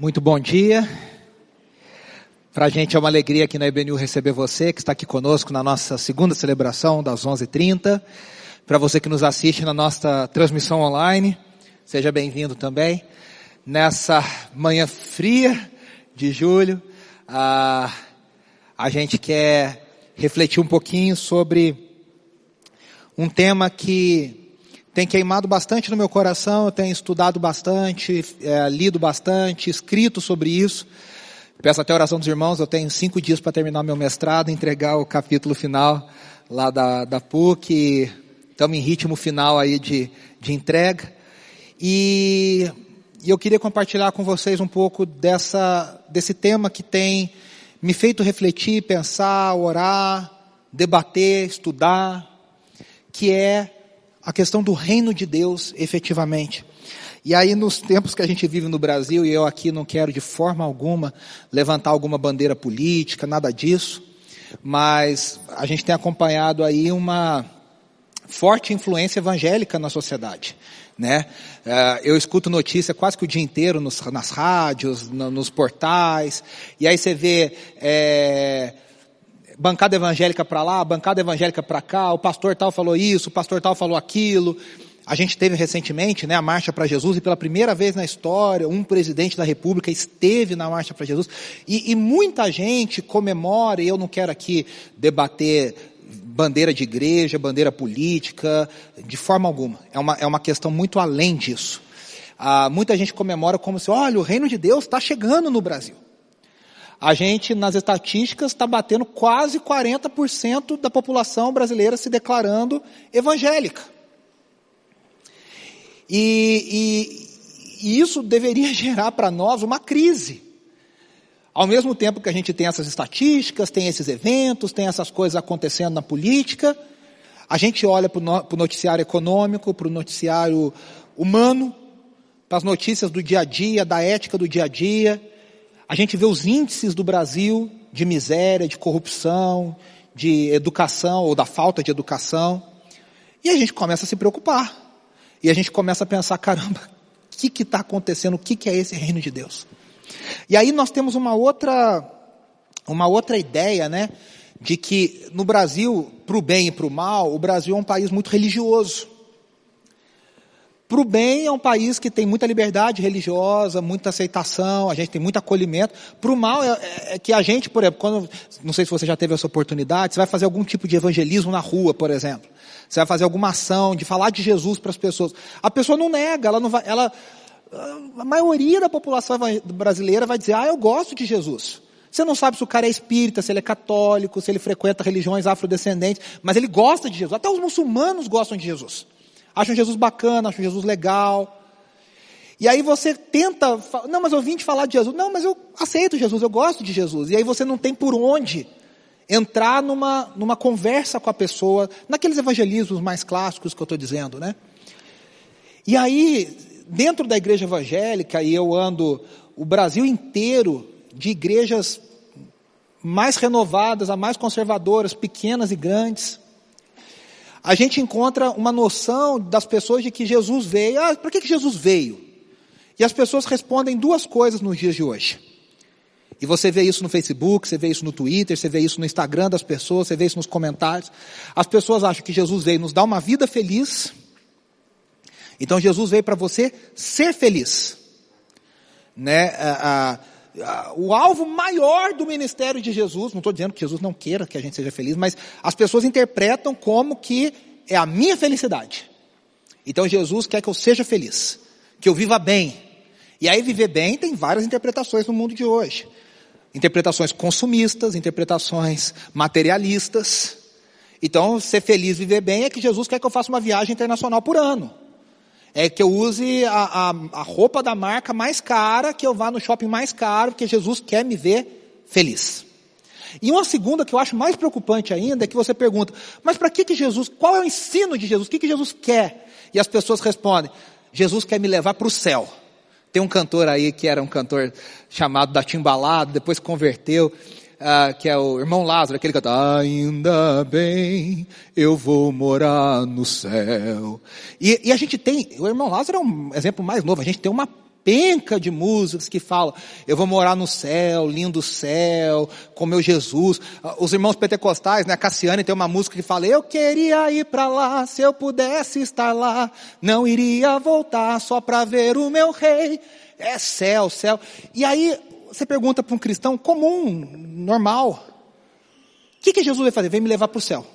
Muito bom dia. Para a gente é uma alegria aqui na EBNU receber você, que está aqui conosco na nossa segunda celebração das 11h30. Para você que nos assiste na nossa transmissão online, seja bem-vindo também. Nessa manhã fria de julho, a, a gente quer refletir um pouquinho sobre um tema que tem queimado bastante no meu coração, eu tenho estudado bastante, é, lido bastante, escrito sobre isso. Peço até a oração dos irmãos, eu tenho cinco dias para terminar meu mestrado, entregar o capítulo final lá da, da PUC, estamos em ritmo final aí de, de entrega. E, e eu queria compartilhar com vocês um pouco dessa, desse tema que tem me feito refletir, pensar, orar, debater, estudar, que é a questão do reino de Deus efetivamente. E aí nos tempos que a gente vive no Brasil, e eu aqui não quero de forma alguma levantar alguma bandeira política, nada disso, mas a gente tem acompanhado aí uma forte influência evangélica na sociedade. Né? Eh, eu escuto notícia quase que o dia inteiro nas rádios, nos portais, e aí você vê é, bancada evangélica para lá, bancada evangélica para cá, o pastor tal falou isso, o pastor tal falou aquilo. A gente teve recentemente né, a Marcha para Jesus e pela primeira vez na história um presidente da República esteve na Marcha para Jesus e, e muita gente comemora, e eu não quero aqui debater bandeira de igreja, bandeira política, de forma alguma. É uma, é uma questão muito além disso. Ah, muita gente comemora como se, olha, o reino de Deus está chegando no Brasil a gente, nas estatísticas, está batendo quase 40% da população brasileira se declarando evangélica. E, e, e isso deveria gerar para nós uma crise. Ao mesmo tempo que a gente tem essas estatísticas, tem esses eventos, tem essas coisas acontecendo na política, a gente olha para o noticiário econômico, para o noticiário humano, para as notícias do dia a dia, da ética do dia a dia, a gente vê os índices do Brasil de miséria, de corrupção, de educação ou da falta de educação, e a gente começa a se preocupar. E a gente começa a pensar, caramba, o que está acontecendo? O que, que é esse reino de Deus? E aí nós temos uma outra, uma outra ideia, né? De que no Brasil, para o bem e para o mal, o Brasil é um país muito religioso. Para o bem é um país que tem muita liberdade religiosa, muita aceitação, a gente tem muito acolhimento. Para o mal é, é, é, que a gente, por exemplo, quando, não sei se você já teve essa oportunidade, você vai fazer algum tipo de evangelismo na rua, por exemplo. Você vai fazer alguma ação de falar de Jesus para as pessoas. A pessoa não nega, ela não vai, ela, a maioria da população brasileira vai dizer, ah, eu gosto de Jesus. Você não sabe se o cara é espírita, se ele é católico, se ele frequenta religiões afrodescendentes, mas ele gosta de Jesus. Até os muçulmanos gostam de Jesus acham Jesus bacana, acham Jesus legal. E aí você tenta, não, mas eu vim te falar de Jesus. Não, mas eu aceito Jesus, eu gosto de Jesus. E aí você não tem por onde entrar numa, numa conversa com a pessoa, naqueles evangelismos mais clássicos que eu estou dizendo, né? E aí, dentro da igreja evangélica, e eu ando o Brasil inteiro de igrejas mais renovadas, a mais conservadoras, pequenas e grandes, a gente encontra uma noção das pessoas de que Jesus veio. Ah, por que, que Jesus veio? E as pessoas respondem duas coisas nos dias de hoje. E você vê isso no Facebook, você vê isso no Twitter, você vê isso no Instagram das pessoas, você vê isso nos comentários. As pessoas acham que Jesus veio nos dar uma vida feliz. Então Jesus veio para você ser feliz. Né? O alvo maior do ministério de Jesus, não estou dizendo que Jesus não queira que a gente seja feliz, mas as pessoas interpretam como que é a minha felicidade. Então Jesus quer que eu seja feliz, que eu viva bem. E aí viver bem tem várias interpretações no mundo de hoje. Interpretações consumistas, interpretações materialistas. Então, ser feliz, viver bem é que Jesus quer que eu faça uma viagem internacional por ano é que eu use a, a, a roupa da marca mais cara, que eu vá no shopping mais caro, porque Jesus quer me ver feliz. E uma segunda que eu acho mais preocupante ainda é que você pergunta, mas para que que Jesus, qual é o ensino de Jesus? O que que Jesus quer? E as pessoas respondem, Jesus quer me levar para o céu. Tem um cantor aí que era um cantor chamado da Timbalado, depois converteu, ah, que é o irmão Lázaro, aquele que canta, ainda bem, eu vou morar no céu. E, e, a gente tem, o irmão Lázaro é um exemplo mais novo, a gente tem uma penca de músicas que falam, eu vou morar no céu, lindo céu, com meu Jesus. Os irmãos pentecostais, né, Cassiane tem uma música que fala, eu queria ir para lá, se eu pudesse estar lá, não iria voltar só para ver o meu rei. É céu, céu. E aí você pergunta para um cristão comum, normal, o que, que Jesus vai fazer? Vem me levar para o céu.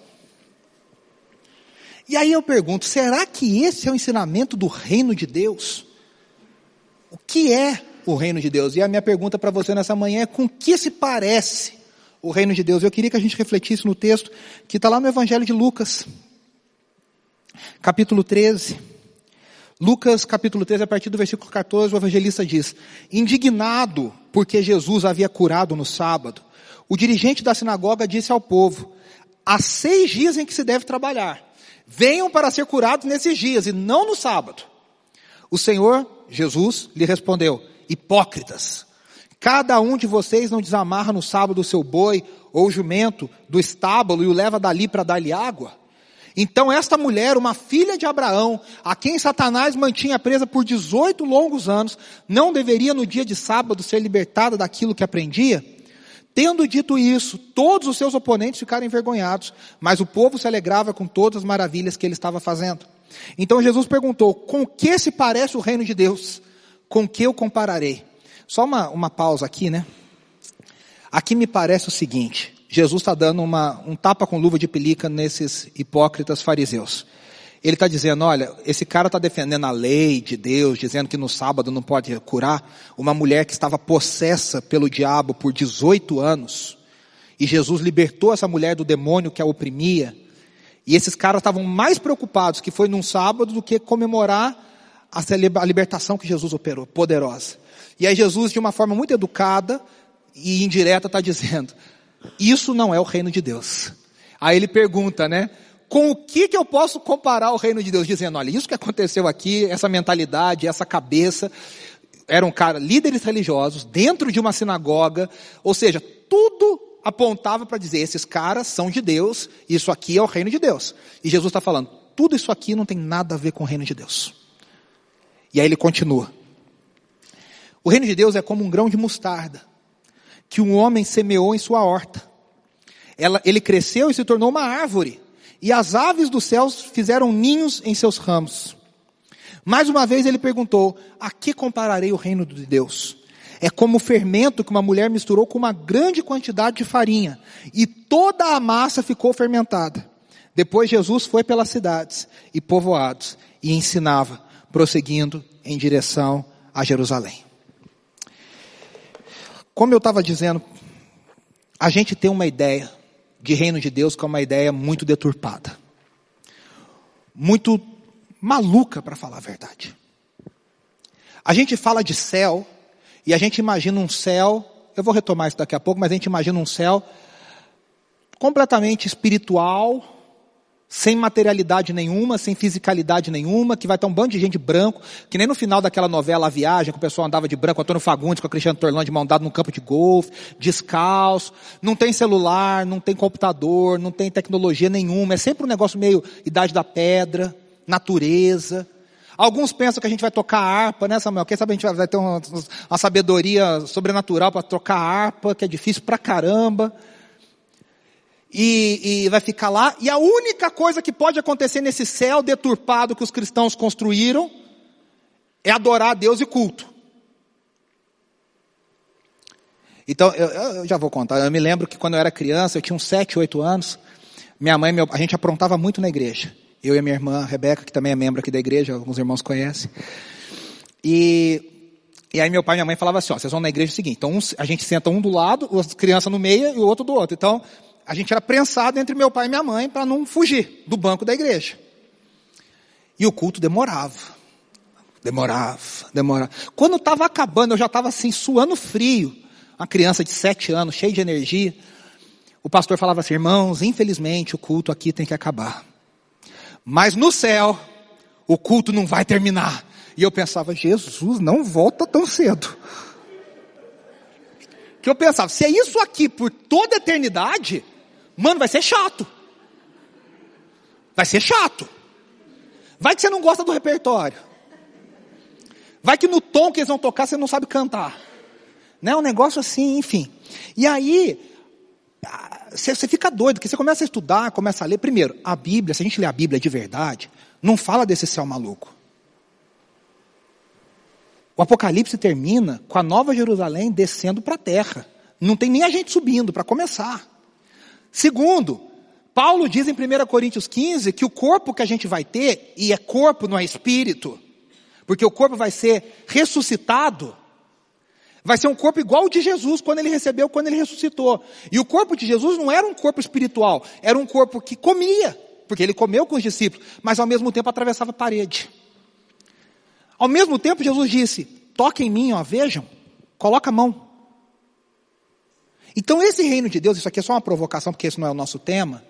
E aí eu pergunto, será que esse é o ensinamento do reino de Deus? O que é o reino de Deus? E a minha pergunta para você nessa manhã é com que se parece o reino de Deus? Eu queria que a gente refletisse no texto que está lá no Evangelho de Lucas, capítulo 13. Lucas capítulo 13, a partir do versículo 14, o evangelista diz, indignado porque Jesus havia curado no sábado, o dirigente da sinagoga disse ao povo, há seis dias em que se deve trabalhar. Venham para ser curados nesses dias e não no sábado. O Senhor, Jesus, lhe respondeu, hipócritas, cada um de vocês não desamarra no sábado o seu boi ou jumento do estábulo e o leva dali para dar-lhe água? Então esta mulher, uma filha de Abraão, a quem Satanás mantinha presa por 18 longos anos, não deveria no dia de sábado ser libertada daquilo que aprendia? Tendo dito isso, todos os seus oponentes ficaram envergonhados, mas o povo se alegrava com todas as maravilhas que ele estava fazendo. Então Jesus perguntou, com que se parece o reino de Deus? Com que eu compararei? Só uma, uma pausa aqui, né? Aqui me parece o seguinte, Jesus está dando uma, um tapa com luva de pelica nesses hipócritas fariseus. Ele está dizendo, olha, esse cara está defendendo a lei de Deus, dizendo que no sábado não pode curar uma mulher que estava possessa pelo diabo por 18 anos. E Jesus libertou essa mulher do demônio que a oprimia. E esses caras estavam mais preocupados que foi num sábado do que comemorar a libertação que Jesus operou, poderosa. E aí Jesus, de uma forma muito educada e indireta, está dizendo, isso não é o reino de Deus. Aí ele pergunta, né? com o que, que eu posso comparar o reino de Deus? Dizendo, olha, isso que aconteceu aqui, essa mentalidade, essa cabeça, eram cara, líderes religiosos dentro de uma sinagoga, ou seja, tudo apontava para dizer, esses caras são de Deus, isso aqui é o reino de Deus. E Jesus está falando, tudo isso aqui não tem nada a ver com o reino de Deus. E aí ele continua. O reino de Deus é como um grão de mostarda, que um homem semeou em sua horta. Ela, ele cresceu e se tornou uma árvore e as aves dos céus fizeram ninhos em seus ramos. Mais uma vez ele perguntou: A que compararei o reino de Deus? É como o fermento que uma mulher misturou com uma grande quantidade de farinha, e toda a massa ficou fermentada. Depois Jesus foi pelas cidades e povoados e ensinava, prosseguindo em direção a Jerusalém. Como eu estava dizendo, a gente tem uma ideia de reino de Deus que é uma ideia muito deturpada. Muito maluca, para falar a verdade. A gente fala de céu, e a gente imagina um céu, eu vou retomar isso daqui a pouco, mas a gente imagina um céu completamente espiritual, sem materialidade nenhuma, sem fisicalidade nenhuma, que vai ter um bando de gente branco, que nem no final daquela novela A Viagem, que o pessoal andava de branco, Antônio Fagundes com a Cristiano Torlando de mão dada num campo de golfe, descalço, não tem celular, não tem computador, não tem tecnologia nenhuma, é sempre um negócio meio idade da pedra, natureza. Alguns pensam que a gente vai tocar harpa, né Samuel? Quem sabe a gente vai ter uma, uma sabedoria sobrenatural para tocar harpa, que é difícil pra caramba e, e vai ficar lá. E a única coisa que pode acontecer nesse céu deturpado que os cristãos construíram é adorar a Deus e culto. Então, eu, eu, já vou contar. Eu me lembro que quando eu era criança, eu tinha uns 7, 8 anos, minha mãe, meu, a gente aprontava muito na igreja. Eu e minha irmã, Rebeca, que também é membro aqui da igreja, alguns irmãos conhecem. E, e aí meu pai e minha mãe falavam assim, ó, vocês vão na igreja é o seguinte, então um, a gente senta um do lado, as crianças no meio e o outro do outro. Então, a gente era prensado entre meu pai e minha mãe para não fugir do banco da igreja. E o culto demorava. Demorava, demorava. Quando estava acabando, eu já estava assim, suando frio. Uma criança de sete anos, cheia de energia. O pastor falava assim, irmãos, infelizmente o culto aqui tem que acabar. Mas no céu, o culto não vai terminar. E eu pensava, Jesus, não volta tão cedo. Que eu pensava, se é isso aqui por toda a eternidade, Mano, vai ser chato. Vai ser chato. Vai que você não gosta do repertório. Vai que no tom que eles vão tocar você não sabe cantar. Né? Um negócio assim, enfim. E aí, você, fica doido, porque você começa a estudar, começa a ler. Primeiro, a Bíblia, se a gente lê a Bíblia de verdade, não fala desse céu maluco. O Apocalipse termina com a Nova Jerusalém descendo para a terra. Não tem nem a gente subindo, para começar. Segundo, Paulo diz em 1 Coríntios 15 que o corpo que a gente vai ter, e é corpo, não é espírito, porque o corpo vai ser ressuscitado, vai ser um corpo igual ao de Jesus quando ele recebeu, quando ele ressuscitou. E o corpo de Jesus não era um corpo espiritual, era um corpo que comia, porque ele comeu com os discípulos, mas ao mesmo tempo atravessava a parede. Ao mesmo tempo, Jesus disse: toquem em mim, ó, vejam, coloca a mão. Então, esse reino de Deus, isso aqui é só uma provocação, porque esse não é o nosso tema,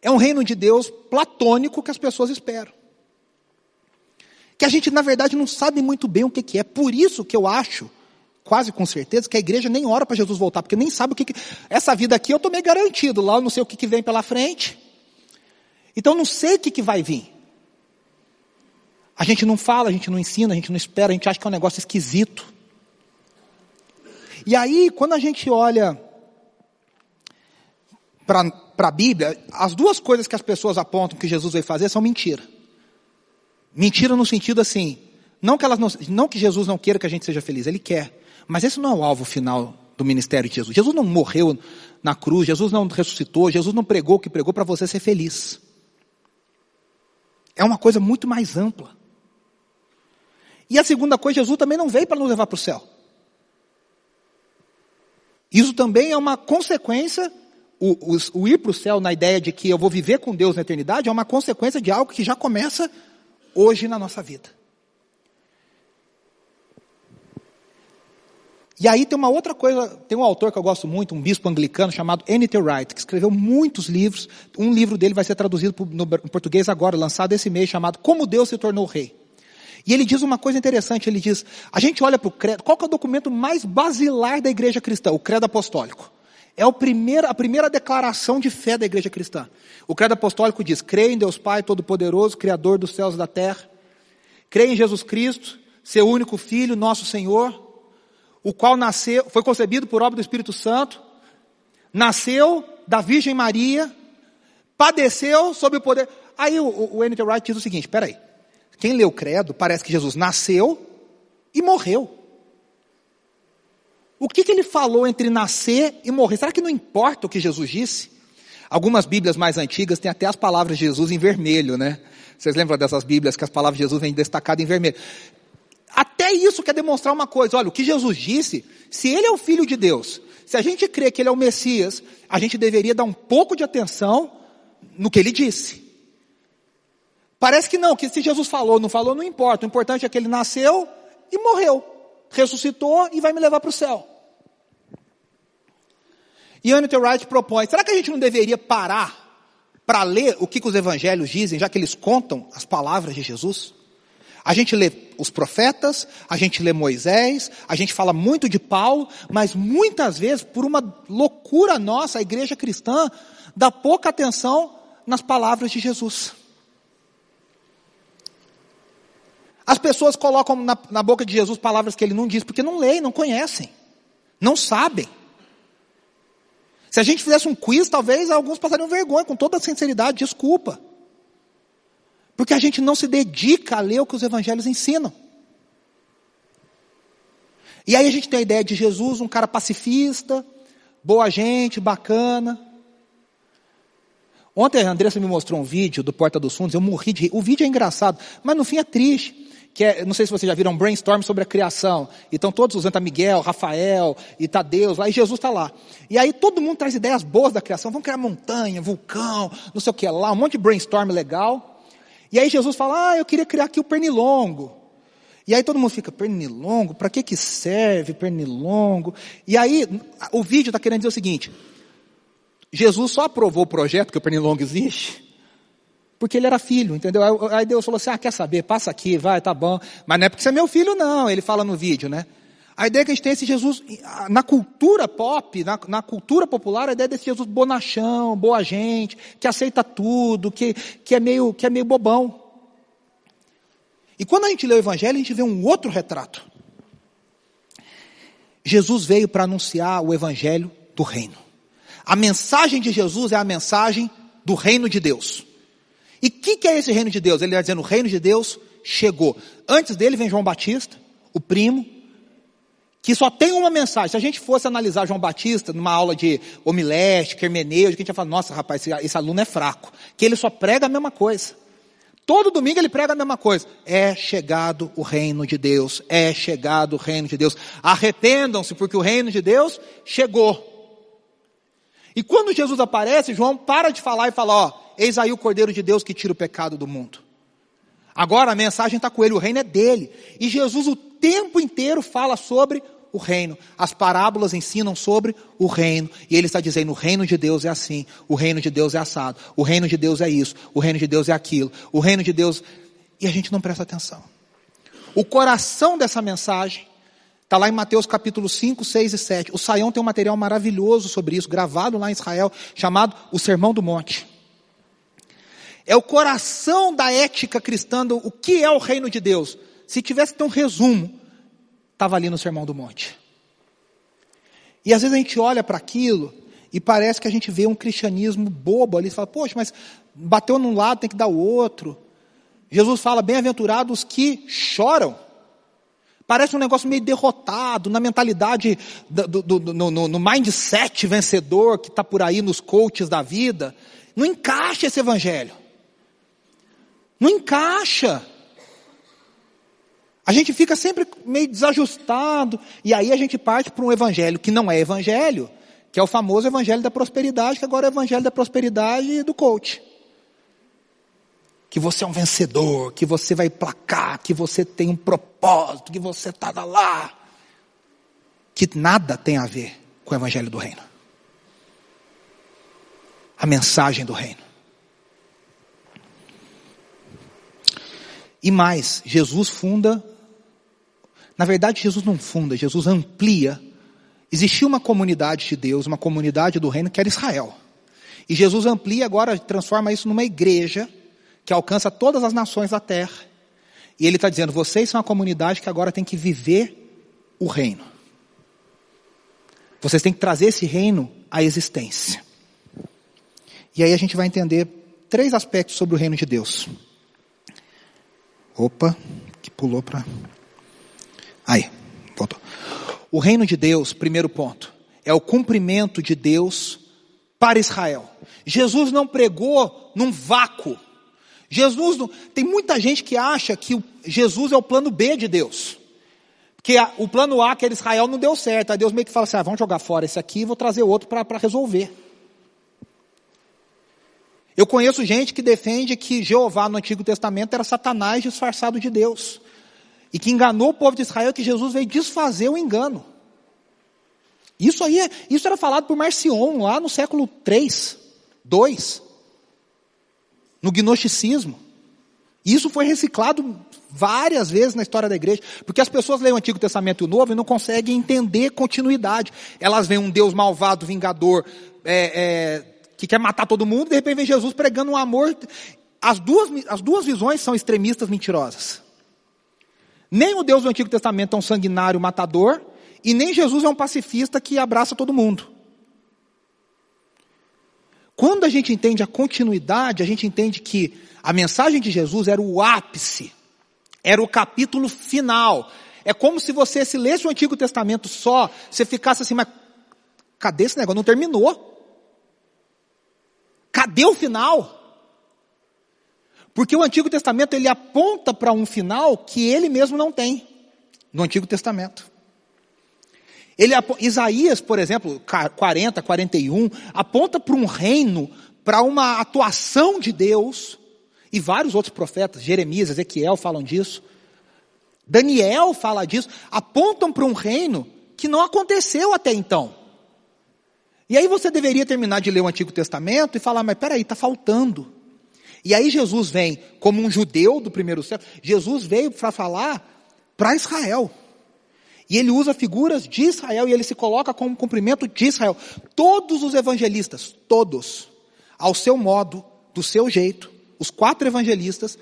é um reino de Deus platônico que as pessoas esperam. Que a gente, na verdade, não sabe muito bem o que, que é. Por isso que eu acho, quase com certeza, que a igreja nem ora para Jesus voltar, porque nem sabe o que, que. Essa vida aqui eu estou meio garantido, lá eu não sei o que, que vem pela frente. Então, não sei o que, que vai vir. A gente não fala, a gente não ensina, a gente não espera, a gente acha que é um negócio esquisito. E aí, quando a gente olha para a Bíblia, as duas coisas que as pessoas apontam que Jesus veio fazer são mentira. Mentira no sentido assim, não que, elas não, não que Jesus não queira que a gente seja feliz, Ele quer. Mas esse não é o alvo final do ministério de Jesus. Jesus não morreu na cruz, Jesus não ressuscitou, Jesus não pregou o que pregou para você ser feliz. É uma coisa muito mais ampla. E a segunda coisa, Jesus também não veio para nos levar para o céu. Isso também é uma consequência, o, o, o ir para o céu na ideia de que eu vou viver com Deus na eternidade, é uma consequência de algo que já começa hoje na nossa vida. E aí tem uma outra coisa, tem um autor que eu gosto muito, um bispo anglicano chamado N.T. Wright, que escreveu muitos livros. Um livro dele vai ser traduzido no português agora, lançado esse mês, chamado Como Deus se tornou rei. E ele diz uma coisa interessante, ele diz, a gente olha para o credo, qual é o documento mais basilar da igreja cristã? O credo apostólico. É primeiro, a primeira declaração de fé da igreja cristã. O credo apostólico diz, creio em Deus Pai Todo-Poderoso, Criador dos céus e da terra. Creio em Jesus Cristo, seu único Filho, nosso Senhor, o qual nasceu, foi concebido por obra do Espírito Santo, nasceu da Virgem Maria, padeceu sob o poder. Aí o, o, o N.T. Wright diz o seguinte, peraí, quem lê o credo, parece que Jesus nasceu e morreu. O que, que ele falou entre nascer e morrer? Será que não importa o que Jesus disse? Algumas Bíblias mais antigas têm até as palavras de Jesus em vermelho, né? Vocês lembram dessas Bíblias que as palavras de Jesus vêm destacadas em vermelho? Até isso quer demonstrar uma coisa. Olha, o que Jesus disse, se ele é o Filho de Deus, se a gente crê que ele é o Messias, a gente deveria dar um pouco de atenção no que ele disse. Parece que não, que se Jesus falou, não falou, não importa. O importante é que ele nasceu e morreu. Ressuscitou e vai me levar para o céu. E Anita Wright propõe, será que a gente não deveria parar para ler o que, que os evangelhos dizem, já que eles contam as palavras de Jesus? A gente lê os profetas, a gente lê Moisés, a gente fala muito de Paulo, mas muitas vezes, por uma loucura nossa, a igreja cristã dá pouca atenção nas palavras de Jesus. As pessoas colocam na, na, boca de Jesus palavras que ele não diz, porque não leem, não conhecem, não sabem. Se a gente fizesse um quiz, talvez alguns passariam vergonha, com toda sinceridade, desculpa. Porque a gente não se dedica a ler o que os evangelhos ensinam. E aí a gente tem a ideia de Jesus, um cara pacifista, boa gente, bacana. Ontem a Andressa me mostrou um vídeo do Porta dos Fundos, eu morri de rir. O vídeo é engraçado, mas no fim é triste que é, não sei se vocês já viram um brainstorm sobre a criação. E estão todos usando a Miguel, Rafael e Tadeus lá, e Jesus está lá. E aí todo mundo traz ideias boas da criação. Vamos criar montanha, vulcão, não sei o que lá, um monte de brainstorm legal. E aí Jesus fala, ah, eu queria criar aqui o pernilongo. E aí todo mundo fica, pernilongo, para que que serve pernilongo? E aí o vídeo está querendo dizer o seguinte, Jesus só aprovou o projeto, que o pernilongo existe, porque ele era filho, entendeu? Aí Deus falou assim, ah, quer saber, passa aqui, vai, tá bom. Mas não é porque você é meu filho não, ele fala no vídeo, né? A ideia que a gente tem é esse Jesus, na cultura pop, na, na, cultura popular, a ideia desse Jesus bonachão, boa gente, que aceita tudo, que, que, é, meio, que é meio bobão. E quando a gente lê o Evangelho, a gente vê um outro retrato. Jesus veio para anunciar o Evangelho do Reino. A mensagem de Jesus é a mensagem do Reino de Deus. E o que, que é esse Reino de Deus? Ele está dizendo: o Reino de Deus chegou. Antes dele vem João Batista, o primo, que só tem uma mensagem. Se a gente fosse analisar João Batista numa aula de homilética, hermenêutica, a gente ia falar, nossa rapaz, esse, esse aluno é fraco. Que ele só prega a mesma coisa. Todo domingo ele prega a mesma coisa. É chegado o reino de Deus. É chegado o reino de Deus. Arrependam-se, porque o reino de Deus chegou. E quando Jesus aparece, João para de falar e fala: Ó, eis aí o Cordeiro de Deus que tira o pecado do mundo. Agora a mensagem está com ele, o reino é dele. E Jesus o tempo inteiro fala sobre o reino. As parábolas ensinam sobre o reino. E ele está dizendo: o reino de Deus é assim, o reino de Deus é assado, o reino de Deus é isso, o reino de Deus é aquilo, o reino de Deus. E a gente não presta atenção. O coração dessa mensagem está lá em Mateus capítulo 5, 6 e 7. O Saião tem um material maravilhoso sobre isso, gravado lá em Israel, chamado O Sermão do Monte. É o coração da ética cristã do o que é o reino de Deus. Se tivesse que ter um resumo, estava ali no Sermão do Monte. E às vezes a gente olha para aquilo e parece que a gente vê um cristianismo bobo ali, fala, poxa, mas bateu num lado, tem que dar o outro. Jesus fala, bem-aventurados que choram. Parece um negócio meio derrotado, na mentalidade, do, do, do, no, no mindset vencedor que está por aí nos coaches da vida. Não encaixa esse evangelho. Não encaixa. A gente fica sempre meio desajustado, e aí a gente parte para um evangelho que não é evangelho, que é o famoso evangelho da prosperidade, que agora é o evangelho da prosperidade do coach. Que você é um vencedor, que você vai placar, que você tem um propósito, que você está lá. Que nada tem a ver com o evangelho do reino. A mensagem do reino. E mais, Jesus funda na verdade, Jesus não funda, Jesus amplia. Existia uma comunidade de Deus, uma comunidade do reino que era Israel. E Jesus amplia agora, transforma isso numa igreja que alcança todas as nações da terra. E ele está dizendo: vocês são a comunidade que agora tem que viver o reino. Vocês têm que trazer esse reino à existência. E aí a gente vai entender três aspectos sobre o reino de Deus. Opa, que pulou para. Aí, voltou. O reino de Deus, primeiro ponto, é o cumprimento de Deus para Israel. Jesus não pregou num vácuo. Jesus não, tem muita gente que acha que Jesus é o plano B de Deus. Que o plano A, que era Israel, não deu certo. Aí Deus meio que fala assim: ah, vamos jogar fora esse aqui e vou trazer outro para resolver. Eu conheço gente que defende que Jeová no Antigo Testamento era Satanás disfarçado de Deus e que enganou o povo de Israel, que Jesus veio desfazer o engano. Isso aí, isso era falado por Marcion lá no século 3, 2, no gnosticismo. Isso foi reciclado várias vezes na história da igreja, porque as pessoas leem o Antigo Testamento e o Novo e não conseguem entender continuidade. Elas veem um Deus malvado, vingador, é, é, que quer matar todo mundo, de repente vem Jesus pregando um amor. As duas, as duas visões são extremistas mentirosas. Nem o Deus do Antigo Testamento é um sanguinário matador, e nem Jesus é um pacifista que abraça todo mundo. Quando a gente entende a continuidade, a gente entende que a mensagem de Jesus era o ápice, era o capítulo final. É como se você se lesse o Antigo Testamento só, você ficasse assim, mas cadê esse negócio? Não terminou. Cadê o final? Porque o Antigo Testamento ele aponta para um final que ele mesmo não tem no Antigo Testamento. Ele, Isaías, por exemplo, 40, 41, aponta para um reino, para uma atuação de Deus, e vários outros profetas, Jeremias, Ezequiel falam disso, Daniel fala disso, apontam para um reino que não aconteceu até então. E aí você deveria terminar de ler o Antigo Testamento e falar, mas peraí, está faltando. E aí Jesus vem como um judeu do primeiro século, Jesus veio para falar para Israel. E ele usa figuras de Israel e ele se coloca como cumprimento de Israel. Todos os evangelistas, todos, ao seu modo, do seu jeito, os quatro evangelistas,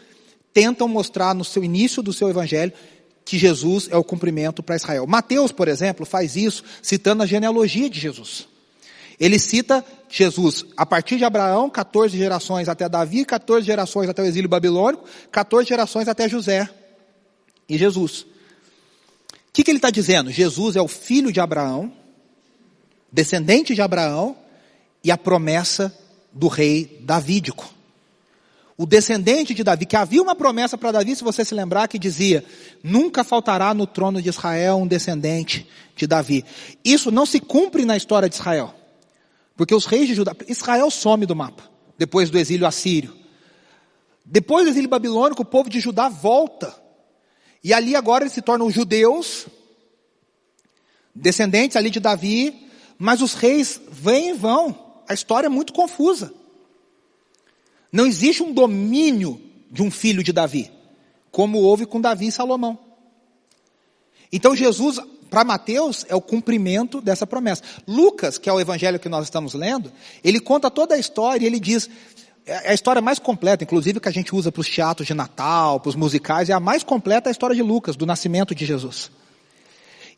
tentam mostrar no seu início do seu evangelho que Jesus é o cumprimento para Israel. Mateus, por exemplo, faz isso citando a genealogia de Jesus. Ele cita Jesus a partir de Abraão, 14 gerações até Davi, 14 gerações até o exílio babilônico, 14 gerações até José e Jesus. O que, que ele está dizendo? Jesus é o filho de Abraão, descendente de Abraão, e a promessa do rei davídico o descendente de Davi, que havia uma promessa para Davi, se você se lembrar, que dizia: nunca faltará no trono de Israel um descendente de Davi. Isso não se cumpre na história de Israel. Porque os reis de Judá, Israel some do mapa, depois do exílio assírio. Depois do exílio babilônico, o povo de Judá volta. E ali agora eles se tornam judeus, descendentes ali de Davi, mas os reis vêm e vão. A história é muito confusa. Não existe um domínio de um filho de Davi, como houve com Davi e Salomão. Então Jesus, para Mateus, é o cumprimento dessa promessa. Lucas, que é o evangelho que nós estamos lendo, ele conta toda a história e ele diz, é, é a história mais completa, inclusive que a gente usa para os teatros de Natal, para os musicais, é a mais completa a história de Lucas, do nascimento de Jesus.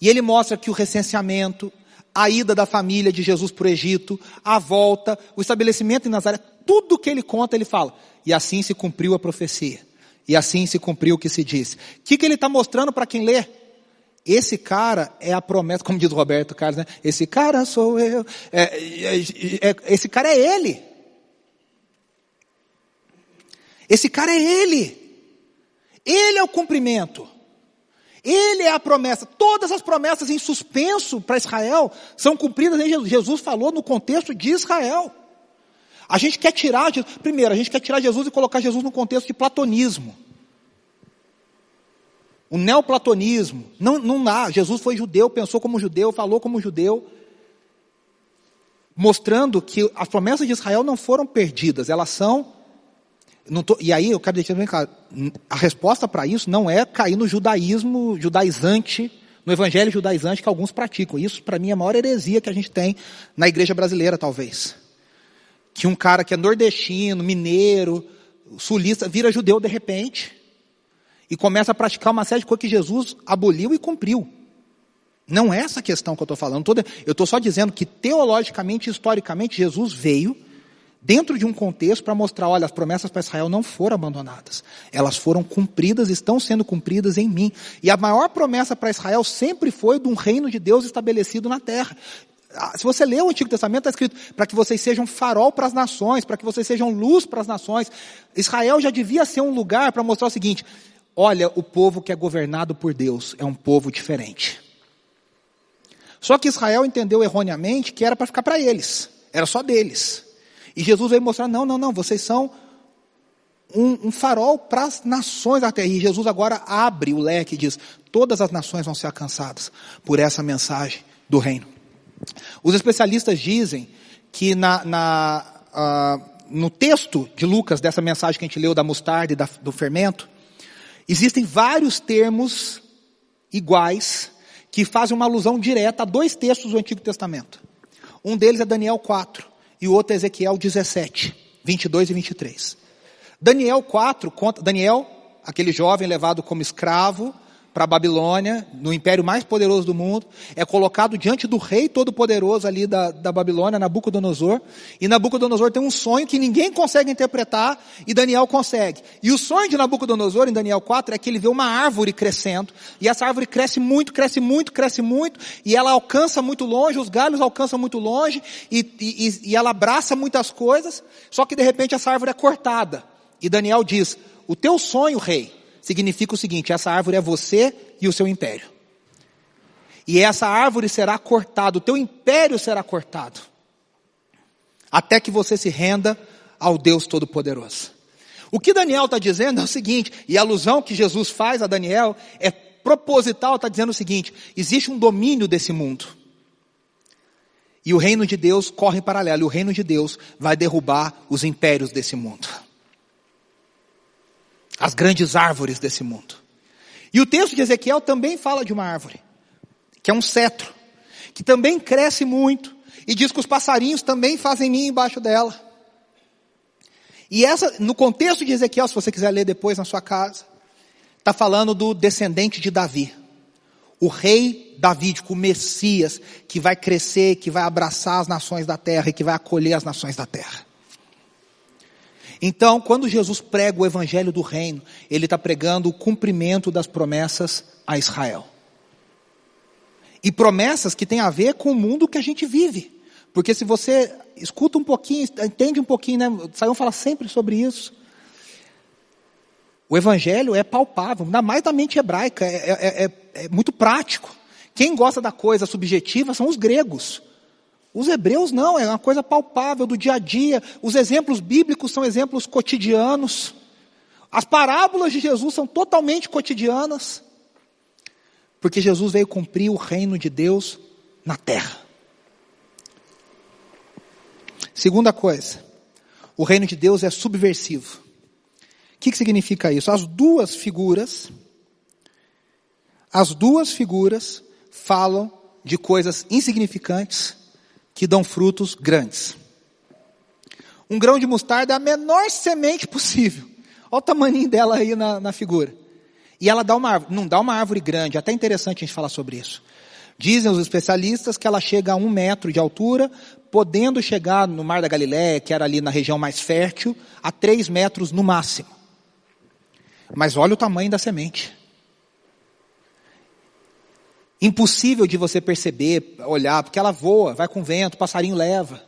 E ele mostra que o recenseamento, a ida da família de Jesus para o Egito, a volta, o estabelecimento em Nazaré, tudo que ele conta, ele fala. E assim se cumpriu a profecia. E assim se cumpriu o que se disse. O que, que ele está mostrando para quem lê? Esse cara é a promessa, como diz o Roberto Carlos, né? Esse cara sou eu. É, é, é, esse cara é ele. Esse cara é ele. Ele é o cumprimento. Ele é a promessa. Todas as promessas em suspenso para Israel são cumpridas em Jesus. Jesus falou no contexto de Israel. A gente quer tirar, primeiro, a gente quer tirar Jesus e colocar Jesus no contexto de platonismo. O neoplatonismo. Não, não dá. Jesus foi judeu, pensou como judeu, falou como judeu. Mostrando que as promessas de Israel não foram perdidas, elas são Tô, e aí eu quero deixar bem claro, a resposta para isso não é cair no judaísmo judaizante, no evangelho judaizante que alguns praticam. Isso para mim é a maior heresia que a gente tem na igreja brasileira, talvez. Que um cara que é nordestino, mineiro, sulista, vira judeu de repente e começa a praticar uma série de coisas que Jesus aboliu e cumpriu. Não é essa questão que eu estou falando. Eu estou só dizendo que teologicamente, historicamente, Jesus veio dentro de um contexto para mostrar, olha, as promessas para Israel não foram abandonadas. Elas foram cumpridas, estão sendo cumpridas em mim. E a maior promessa para Israel sempre foi de um reino de Deus estabelecido na terra. Ah, se você lê o Antigo Testamento, está escrito para que vocês sejam farol para as nações, para que vocês sejam luz para as nações. Israel já devia ser um lugar para mostrar o seguinte: olha, o povo que é governado por Deus é um povo diferente. Só que Israel entendeu erroneamente que era para ficar para eles, era só deles. E Jesus veio mostrar: não, não, não, vocês são um, um farol para as nações da terra. E Jesus agora abre o leque e diz: todas as nações vão ser alcançadas por essa mensagem do reino. Os especialistas dizem que na, na, uh, no texto de Lucas, dessa mensagem que a gente leu da mostarda e da, do fermento, existem vários termos iguais que fazem uma alusão direta a dois textos do Antigo Testamento. Um deles é Daniel 4, e o outro é Ezequiel 17, 22 e 23. Daniel 4 conta, Daniel, aquele jovem levado como escravo para a Babilônia, no império mais poderoso do mundo, é colocado diante do rei todo-poderoso ali da, da Babilônia, Nabucodonosor, e Nabucodonosor tem um sonho que ninguém consegue interpretar, e Daniel consegue. E o sonho de Nabucodonosor, em Daniel 4, é que ele vê uma árvore crescendo, e essa árvore cresce muito, cresce muito, cresce muito, e ela alcança muito longe, os galhos alcançam muito longe, e, e, e ela abraça muitas coisas, só que de repente essa árvore é cortada. E Daniel diz, o teu sonho, rei, significa o seguinte: essa árvore é você e o seu império. E essa árvore será cortada, o teu império será cortado, até que você se renda ao Deus Todo-Poderoso. O que Daniel está dizendo é o seguinte, e a alusão que Jesus faz a Daniel é proposital, está dizendo o seguinte: existe um domínio desse mundo. E o reino de Deus corre em paralelo, e o reino de Deus vai derrubar os impérios desse mundo as grandes árvores desse mundo. E o texto de Ezequiel também fala de uma árvore, que é um cetro, que também cresce muito, e diz que os passarinhos também fazem ninho embaixo dela. E essa, no contexto de Ezequiel, se você quiser ler depois na sua casa, está falando do descendente de Davi. O rei Davídico, o Messias, que vai crescer, que vai abraçar as nações da terra e que vai acolher as nações da terra. Então, quando Jesus prega o evangelho do reino, ele está pregando o cumprimento das promessas a Israel. E promessas que têm a ver com o mundo que a gente vive. Porque se você escuta um pouquinho, entende um pouquinho, né? Saião fala sempre sobre isso. O evangelho é palpável, ainda mais da mente hebraica, é, é, é, é muito prático. Quem gosta da coisa subjetiva são os gregos. Os hebreus não, é uma coisa palpável do dia a dia. Os exemplos bíblicos são exemplos cotidianos. As parábolas de Jesus são totalmente cotidianas. Porque Jesus veio cumprir o reino de Deus na terra. Segunda coisa, o reino de Deus é subversivo. O que, que significa isso? As duas figuras, as duas figuras falam de coisas insignificantes que dão frutos grandes. Um grão de mostarda é a menor semente possível. Olha o tamanho dela aí na, na figura. E ela dá uma árvore, não dá uma árvore grande, é até interessante a gente falar sobre isso. Dizem os especialistas que ela chega a um metro de altura, podendo chegar no Mar da Galiléia, que era ali na região mais fértil, a três metros no máximo. Mas olha o tamanho da semente. Impossível de você perceber, olhar, porque ela voa, vai com vento, passarinho leva.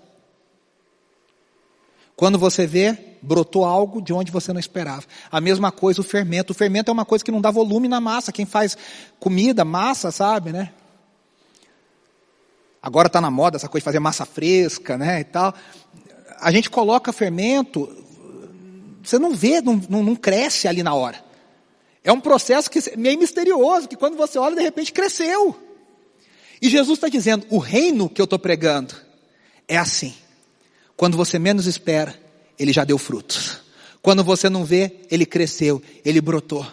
Quando você vê, brotou algo de onde você não esperava. A mesma coisa o fermento. O fermento é uma coisa que não dá volume na massa. Quem faz comida, massa, sabe, né? Agora está na moda essa coisa de fazer massa fresca, né, e tal. A gente coloca fermento, você não vê, não, não, não cresce ali na hora. É um processo que meio misterioso, que quando você olha, de repente cresceu. E Jesus está dizendo, o reino que eu estou pregando é assim. Quando você menos espera, ele já deu frutos. Quando você não vê, ele cresceu, ele brotou.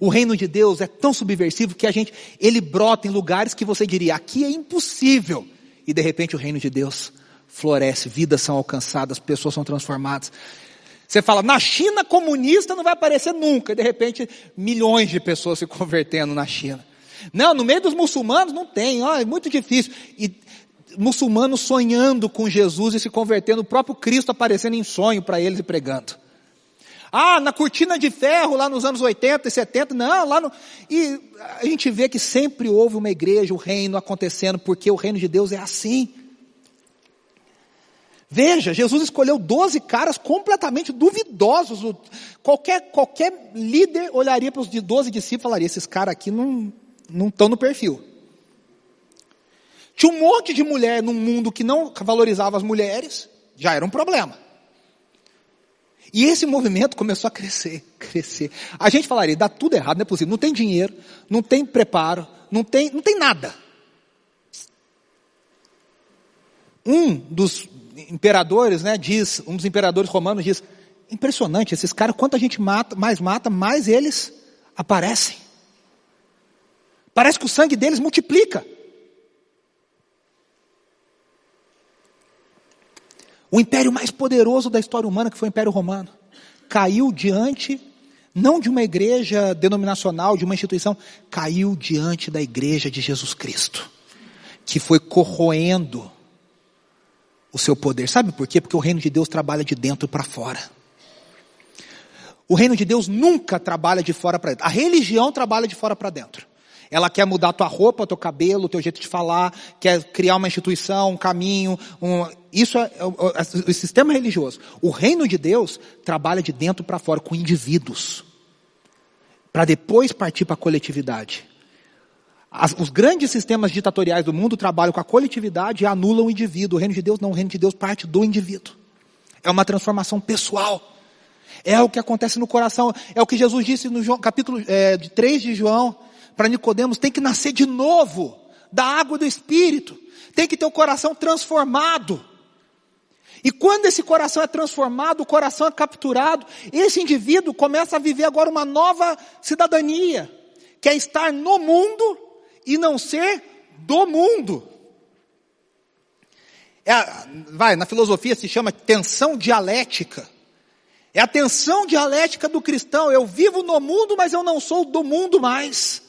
O reino de Deus é tão subversivo que a gente, ele brota em lugares que você diria, aqui é impossível. E de repente o reino de Deus floresce, vidas são alcançadas, pessoas são transformadas. Você fala, na China comunista não vai aparecer nunca. E de repente, milhões de pessoas se convertendo na China. Não, no meio dos muçulmanos não tem, ó, é muito difícil. E muçulmanos sonhando com Jesus e se convertendo, o próprio Cristo aparecendo em sonho para eles e pregando. Ah, na cortina de ferro lá nos anos 80 e 70, não, lá no. E a gente vê que sempre houve uma igreja, o reino acontecendo, porque o reino de Deus é assim. Veja, Jesus escolheu 12 caras completamente duvidosos. Qualquer, qualquer líder olharia para os 12 discípulos e falaria: esses caras aqui não, não estão no perfil. Tinha um monte de mulher num mundo que não valorizava as mulheres, já era um problema. E esse movimento começou a crescer, crescer. A gente falaria, dá tudo errado, não é possível. Não tem dinheiro, não tem preparo, não tem, não tem nada. Um dos imperadores, né, diz, um dos imperadores romanos diz, impressionante, esses caras, quanto a gente mata, mais mata, mais eles aparecem. Parece que o sangue deles multiplica. O império mais poderoso da história humana, que foi o Império Romano, caiu diante, não de uma igreja denominacional, de uma instituição, caiu diante da igreja de Jesus Cristo, que foi corroendo o seu poder. Sabe por quê? Porque o reino de Deus trabalha de dentro para fora. O reino de Deus nunca trabalha de fora para dentro. A religião trabalha de fora para dentro. Ela quer mudar tua roupa, teu cabelo, teu jeito de falar, quer criar uma instituição, um caminho. Um... Isso é, é, é o sistema religioso. O reino de Deus trabalha de dentro para fora com indivíduos, para depois partir para a coletividade. As, os grandes sistemas ditatoriais do mundo trabalham com a coletividade e anulam o indivíduo. O reino de Deus não, o reino de Deus parte do indivíduo. É uma transformação pessoal. É o que acontece no coração. É o que Jesus disse no João, capítulo é, 3 de João para Nicodemos, tem que nascer de novo, da água do Espírito. Tem que ter o coração transformado. E quando esse coração é transformado, o coração é capturado, esse indivíduo começa a viver agora uma nova cidadania, que é estar no mundo e não ser do mundo. É, vai, na filosofia se chama tensão dialética. É a tensão dialética do cristão. Eu vivo no mundo, mas eu não sou do mundo mais.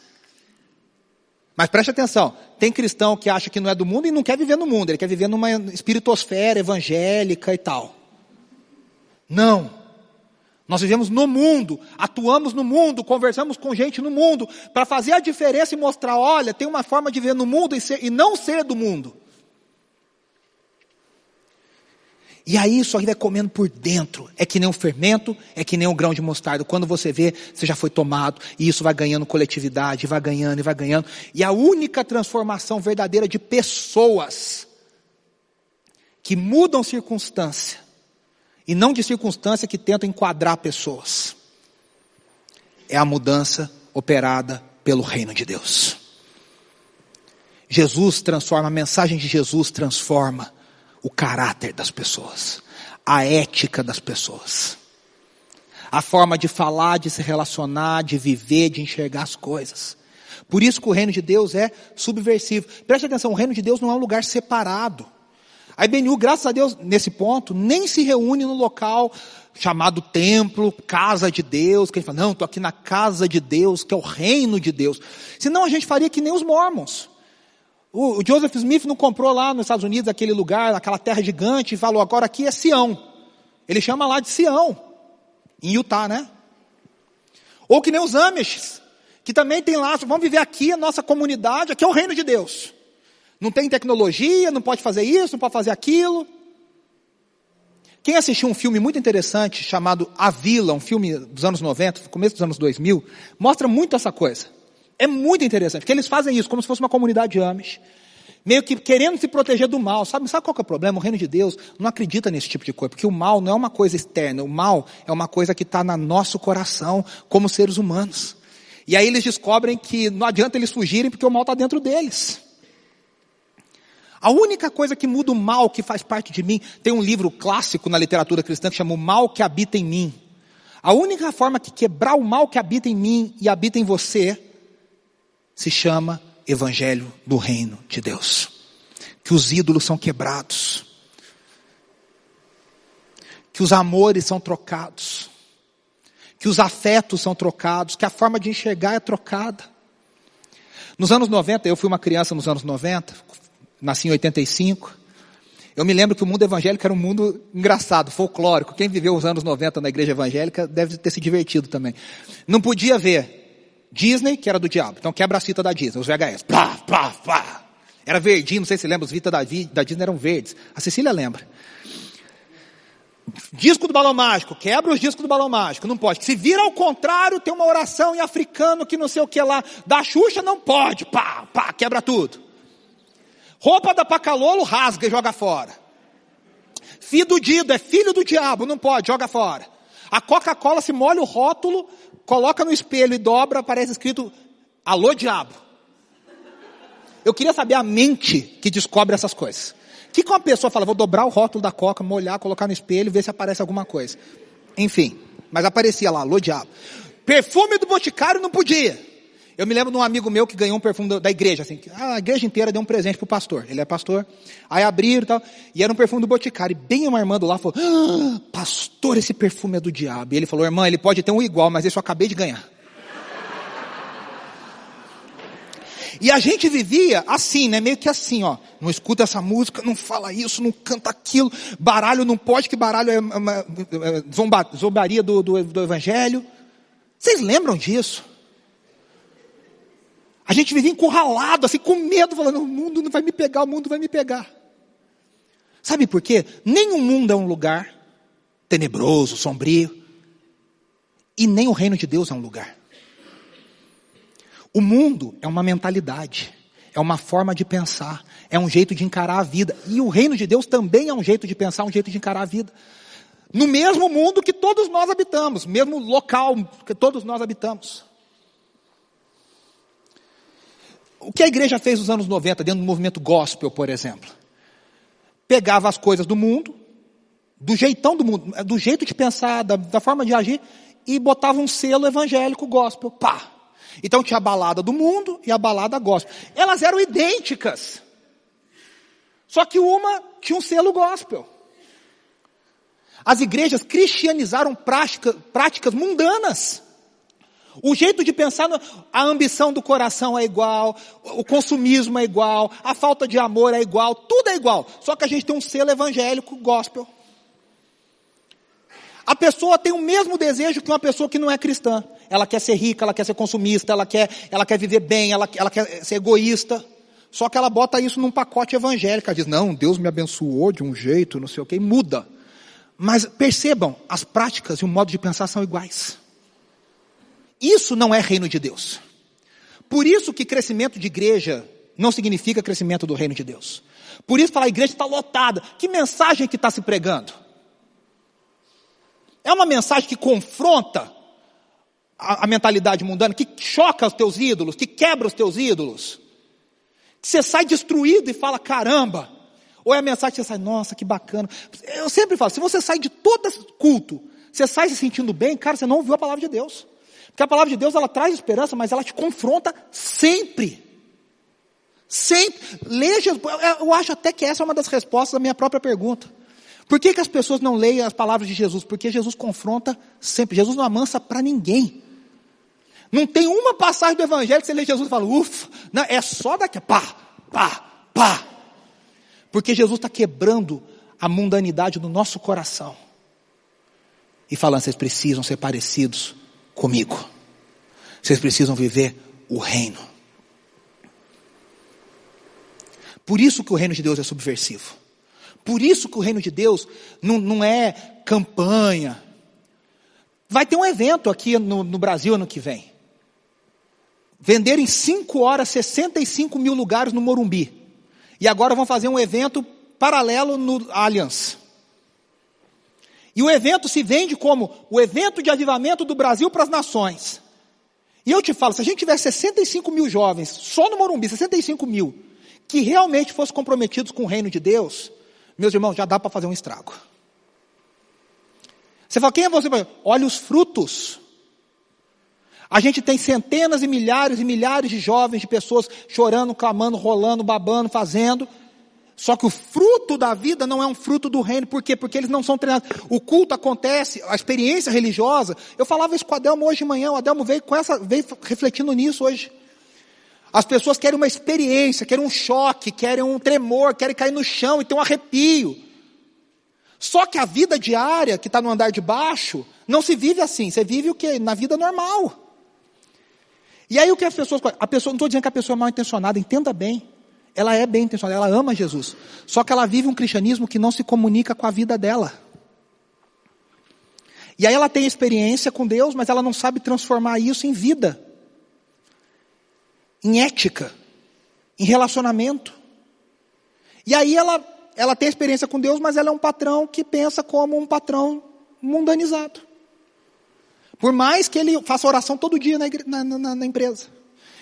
Mas preste atenção, tem cristão que acha que não é do mundo e não quer viver no mundo, ele quer viver numa espiritosfera evangélica e tal. Não. Nós vivemos no mundo, atuamos no mundo, conversamos com gente no mundo, para fazer a diferença e mostrar, olha, tem uma forma de viver no mundo e, ser, e não ser do mundo. E aí isso aí vai comendo por dentro. É que nem um fermento, é que nem um grão de mostarda. Quando você vê, você já foi tomado. E isso vai ganhando coletividade, vai ganhando e vai ganhando. E a única transformação verdadeira de pessoas que mudam circunstância. E não de circunstância que tentam enquadrar pessoas. É a mudança operada pelo reino de Deus. Jesus transforma, a mensagem de Jesus transforma o caráter das pessoas, a ética das pessoas, a forma de falar, de se relacionar, de viver, de enxergar as coisas. Por isso que o reino de Deus é subversivo. Preste atenção, o reino de Deus não é um lugar separado. A IBNU, graças a Deus, nesse ponto, nem se reúne no local chamado templo, casa de Deus, que ele fala, não, estou aqui na casa de Deus, que é o reino de Deus. Senão a gente faria que nem os mormons. O, Joseph Smith não comprou lá nos Estados Unidos aquele lugar, aquela terra gigante, e falou, agora aqui é Sião. Ele chama lá de Sião, em Utah, né? Ou que nem os Amish, que também tem lá, vamos viver aqui, a nossa comunidade, aqui é o reino de Deus. Não tem tecnologia, não pode fazer isso, não pode fazer aquilo. Quem assistiu um filme muito interessante chamado A Vila, um filme dos anos 90, começo dos anos 2000, mostra muito essa coisa. É muito interessante, porque eles fazem isso como se fosse uma comunidade Amish, meio que querendo se proteger do mal. Sabe, sabe qual é o problema? O reino de Deus não acredita nesse tipo de coisa, porque o mal não é uma coisa externa, o mal é uma coisa que está no nosso coração, como seres humanos. E aí eles descobrem que não adianta eles fugirem, porque o mal está dentro deles. A única coisa que muda o mal que faz parte de mim, tem um livro clássico na literatura cristã que chama O Mal que Habita em Mim. A única forma que quebrar o mal que habita em mim e habita em você se chama Evangelho do Reino de Deus. Que os ídolos são quebrados, que os amores são trocados, que os afetos são trocados, que a forma de enxergar é trocada. Nos anos 90, eu fui uma criança nos anos 90, nasci em 85. Eu me lembro que o mundo evangélico era um mundo engraçado, folclórico. Quem viveu os anos 90 na igreja evangélica deve ter se divertido também. Não podia ver Disney, que era do diabo. Então quebra a fita da Disney, os VHS. Plá, plá, plá. Era verdinho, não sei se lembra, os fitas da, da Disney eram verdes. A Cecília lembra. Disco do balão mágico, quebra os discos do balão mágico, não pode. Se vira ao contrário, tem uma oração em africano que não sei o que lá. Da Xuxa não pode, pá, pá, quebra tudo. Roupa da Pacalolo rasga e joga fora. Filho do Dido, é filho do diabo, não pode, joga fora. A Coca-Cola se molha o rótulo, coloca no espelho e dobra, aparece escrito, alô diabo. Eu queria saber a mente que descobre essas coisas. O que, que uma pessoa fala, vou dobrar o rótulo da coca, molhar, colocar no espelho, ver se aparece alguma coisa. Enfim, mas aparecia lá, alô diabo. Perfume do boticário não podia. Eu me lembro de um amigo meu que ganhou um perfume da igreja, assim, a igreja inteira deu um presente pro pastor. Ele é pastor. Aí abriram e tal, e era um perfume do Boticário. E bem uma irmã do lá falou, ah, pastor, esse perfume é do diabo. E ele falou, irmã, ele pode ter um igual, mas esse eu acabei de ganhar. E a gente vivia assim, né? Meio que assim, ó. Não escuta essa música, não fala isso, não canta aquilo. Baralho não pode, que baralho é é zomba, zombaria do, do, do evangelho. Vocês lembram disso? A gente vivia encurralado, assim, com medo, falando, o mundo não vai me pegar, o mundo vai me pegar. Sabe por quê? Nenhum mundo é um lugar tenebroso, sombrio. E nem o reino de Deus é um lugar. O mundo é uma mentalidade, é uma forma de pensar, é um jeito de encarar a vida. E o reino de Deus também é um jeito de pensar, um jeito de encarar a vida. No mesmo mundo que todos nós habitamos, mesmo local que todos nós habitamos. O que a igreja fez nos anos 90, dentro do movimento gospel, por exemplo? Pegava as coisas do mundo, do jeitão do mundo, do jeito de pensar, da, da forma de agir, e botava um selo evangélico gospel. Pá! Então tinha a balada do mundo e a balada gospel. Elas eram idênticas. Só que uma tinha um selo gospel. As igrejas cristianizaram prática, práticas mundanas. O jeito de pensar, a ambição do coração é igual, o consumismo é igual, a falta de amor é igual, tudo é igual. Só que a gente tem um selo evangélico gospel. A pessoa tem o mesmo desejo que uma pessoa que não é cristã. Ela quer ser rica, ela quer ser consumista, ela quer, ela quer viver bem, ela, ela quer ser egoísta. Só que ela bota isso num pacote evangélico. Ela diz, não, Deus me abençoou de um jeito, não sei o que, e muda. Mas percebam, as práticas e o modo de pensar são iguais. Isso não é reino de Deus. Por isso que crescimento de igreja não significa crescimento do reino de Deus. Por isso falar a igreja está lotada. Que mensagem que está se pregando? É uma mensagem que confronta a, a, mentalidade mundana, que choca os teus ídolos, que quebra os teus ídolos. Que você sai destruído e fala, caramba. Ou é a mensagem que você sai, nossa, que bacana. Eu sempre falo, se você sai de todo culto, você sai se sentindo bem, cara, você não ouviu a palavra de Deus. Porque a palavra de Deus, ela traz esperança, mas ela te confronta sempre. Sempre. Leia, eu acho até que essa é uma das respostas da minha própria pergunta. Por que, que as pessoas não leem as palavras de Jesus? Porque Jesus confronta sempre. Jesus não amansa para ninguém. Não tem uma passagem do Evangelho que você lê Jesus e fala, ufa, não, é só daqui, pá, pá, pá. Porque Jesus está quebrando a mundanidade do nosso coração. E falando, vocês precisam ser parecidos comigo. Vocês precisam viver o reino. Por isso que o reino de Deus é subversivo. Por isso que o reino de Deus não, não é campanha. Vai ter um evento aqui no, no Brasil ano que vem. Vender em 5 horas 65 mil lugares no Morumbi. E agora vão fazer um evento paralelo no Allianz. E o evento se vende como o evento de avivamento do Brasil para as nações. E eu te falo, se a gente tiver 65 mil jovens, só no Morumbi, 65 mil, que realmente fossem comprometidos com o reino de Deus, meus irmãos, já dá para fazer um estrago. Você fala, quem é você? Olha os frutos. A gente tem centenas e milhares e milhares de jovens, de pessoas chorando, clamando, rolando, babando, fazendo. Só que o fruto da vida não é um fruto do reino. Por quê? Porque eles não são treinados. O culto acontece, a experiência religiosa. Eu falava isso com o Adelmo hoje de manhã. O Adelmo veio, com essa, veio refletindo nisso hoje. As pessoas querem uma experiência, querem um choque, querem um tremor, querem cair no chão e ter um arrepio. Só que a vida diária, que está no andar de baixo, não se vive assim. Você vive o que? Na vida normal. E aí o que as pessoas. A pessoa, não estou dizendo que a pessoa é mal intencionada, entenda bem. Ela é bem intencionada, ela ama Jesus. Só que ela vive um cristianismo que não se comunica com a vida dela. E aí ela tem experiência com Deus, mas ela não sabe transformar isso em vida em ética, em relacionamento. E aí ela, ela tem experiência com Deus, mas ela é um patrão que pensa como um patrão mundanizado. Por mais que ele faça oração todo dia na, na, na, na empresa.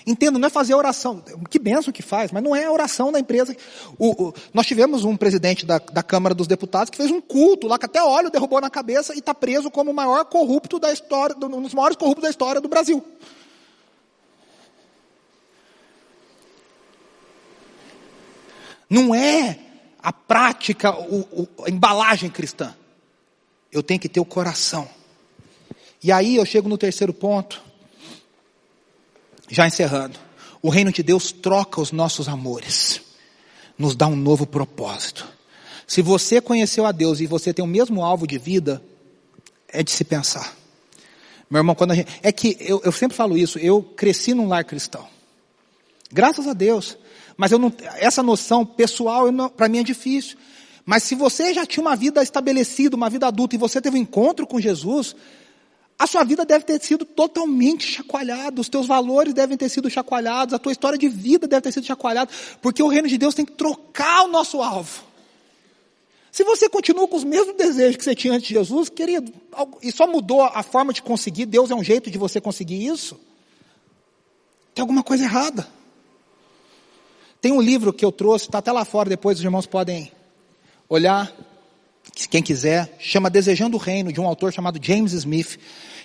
Entendo, não é fazer oração. Que benção que faz, mas não é a oração da empresa. O, o, nós tivemos um presidente da, da, Câmara dos Deputados que fez um culto lá, que até óleo derrubou na cabeça e está preso como o maior corrupto da história, um dos maiores corruptos da história do Brasil. Não é a prática, o, a embalagem cristã. Eu tenho que ter o coração. E aí eu chego no terceiro ponto, já encerrando. O reino de Deus troca os nossos amores, nos dá um novo propósito. Se você conheceu a Deus e você tem o mesmo alvo de vida, é de se pensar. Meu irmão, quando gente, é que eu, eu sempre falo isso, eu cresci num lar cristão. Graças a Deus. Mas eu não, essa noção pessoal para mim é difícil. Mas se você já tinha uma vida estabelecida, uma vida adulta, e você teve um encontro com Jesus, a sua vida deve ter sido totalmente chacoalhada, os teus valores devem ter sido chacoalhados, a tua história de vida deve ter sido chacoalhada, porque o reino de Deus tem que trocar o nosso alvo. Se você continua com os mesmos desejos que você tinha antes de Jesus, querido, e só mudou a forma de conseguir, Deus é um jeito de você conseguir isso, tem alguma coisa errada. Tem um livro que eu trouxe, está até lá fora, depois os irmãos podem olhar, quem quiser, chama Desejando o Reino, de um autor chamado James Smith.